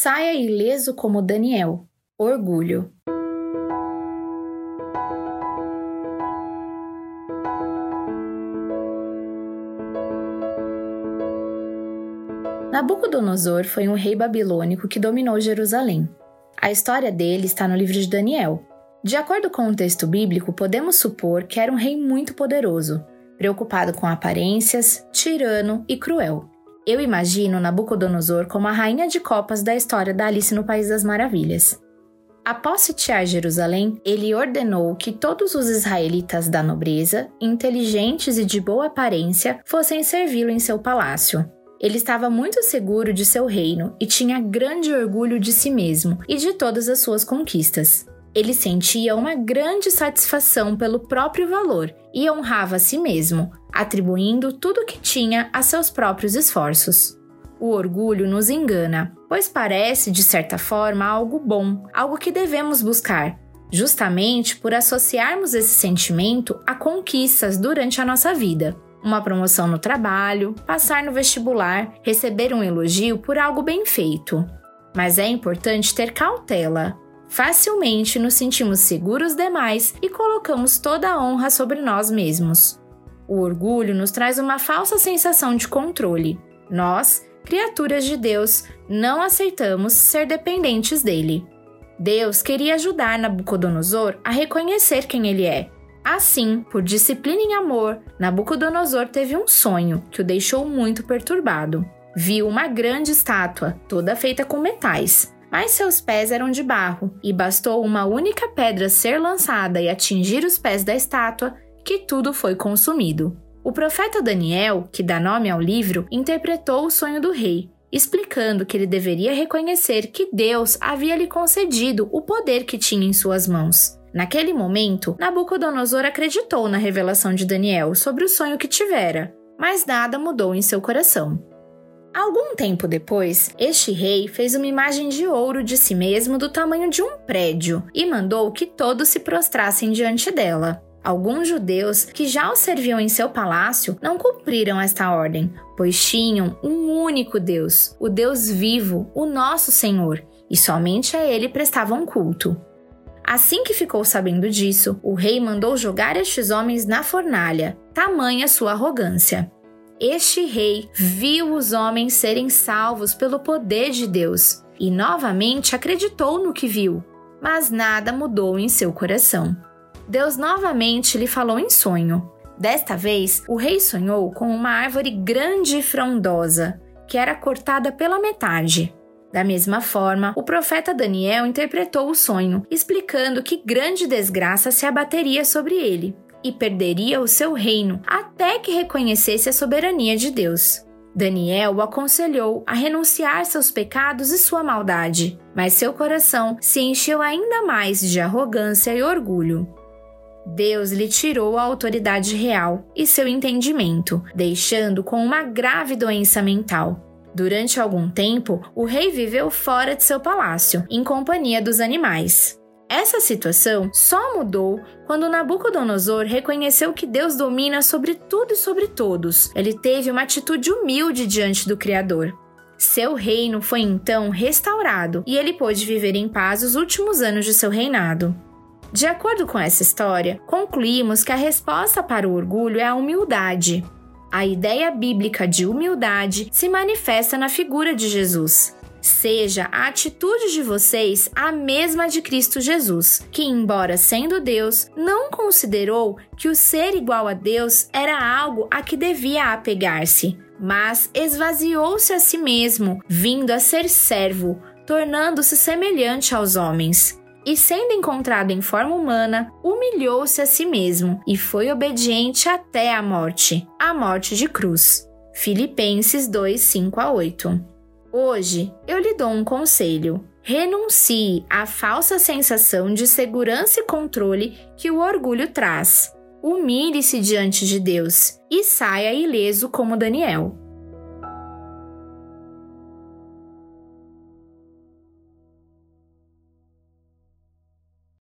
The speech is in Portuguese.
Saia ileso como Daniel. Orgulho. Nabucodonosor foi um rei babilônico que dominou Jerusalém. A história dele está no livro de Daniel. De acordo com o texto bíblico, podemos supor que era um rei muito poderoso, preocupado com aparências, tirano e cruel. Eu imagino Nabucodonosor como a rainha de copas da história da Alice no País das Maravilhas. Após sitiar Jerusalém, ele ordenou que todos os israelitas da nobreza, inteligentes e de boa aparência, fossem servi-lo em seu palácio. Ele estava muito seguro de seu reino e tinha grande orgulho de si mesmo e de todas as suas conquistas. Ele sentia uma grande satisfação pelo próprio valor e honrava a si mesmo, atribuindo tudo o que tinha a seus próprios esforços. O orgulho nos engana, pois parece, de certa forma, algo bom, algo que devemos buscar, justamente por associarmos esse sentimento a conquistas durante a nossa vida uma promoção no trabalho, passar no vestibular, receber um elogio por algo bem feito. Mas é importante ter cautela. Facilmente nos sentimos seguros demais e colocamos toda a honra sobre nós mesmos. O orgulho nos traz uma falsa sensação de controle. Nós, criaturas de Deus, não aceitamos ser dependentes dele. Deus queria ajudar Nabucodonosor a reconhecer quem ele é Assim, por disciplina e amor, Nabucodonosor teve um sonho que o deixou muito perturbado. Viu uma grande estátua, toda feita com metais, mas seus pés eram de barro, e bastou uma única pedra ser lançada e atingir os pés da estátua que tudo foi consumido. O profeta Daniel, que dá nome ao livro, interpretou o sonho do rei, explicando que ele deveria reconhecer que Deus havia lhe concedido o poder que tinha em suas mãos Naquele momento, Nabucodonosor acreditou na revelação de Daniel sobre o sonho que tivera, mas nada mudou em seu coração. Algum tempo depois, este rei fez uma imagem de ouro de si mesmo do tamanho de um prédio e mandou que todos se prostrassem diante dela. Alguns judeus que já o serviam em seu palácio não cumpriram esta ordem, pois tinham um único Deus, o Deus vivo, o nosso Senhor, e somente a ele prestavam culto. Assim que ficou sabendo disso, o rei mandou jogar estes homens na fornalha, tamanha sua arrogância. Este rei viu os homens serem salvos pelo poder de Deus e novamente acreditou no que viu, mas nada mudou em seu coração. Deus novamente lhe falou em sonho. Desta vez, o rei sonhou com uma árvore grande e frondosa, que era cortada pela metade. Da mesma forma, o profeta Daniel interpretou o sonho, explicando que grande desgraça se abateria sobre ele e perderia o seu reino até que reconhecesse a soberania de Deus. Daniel o aconselhou a renunciar seus pecados e sua maldade, mas seu coração se encheu ainda mais de arrogância e orgulho. Deus lhe tirou a autoridade real e seu entendimento, deixando com uma grave doença mental. Durante algum tempo, o rei viveu fora de seu palácio, em companhia dos animais. Essa situação só mudou quando Nabucodonosor reconheceu que Deus domina sobre tudo e sobre todos. Ele teve uma atitude humilde diante do Criador. Seu reino foi então restaurado e ele pôde viver em paz os últimos anos de seu reinado. De acordo com essa história, concluímos que a resposta para o orgulho é a humildade. A ideia bíblica de humildade se manifesta na figura de Jesus. Seja a atitude de vocês a mesma de Cristo Jesus, que, embora sendo Deus, não considerou que o ser igual a Deus era algo a que devia apegar-se, mas esvaziou-se a si mesmo, vindo a ser servo, tornando-se semelhante aos homens e, sendo encontrado em forma humana, humilhou-se a si mesmo e foi obediente até a morte a morte de cruz. Filipenses 2, 5 a 8. Hoje eu lhe dou um conselho. Renuncie à falsa sensação de segurança e controle que o orgulho traz. Humilhe-se diante de Deus e saia ileso como Daniel.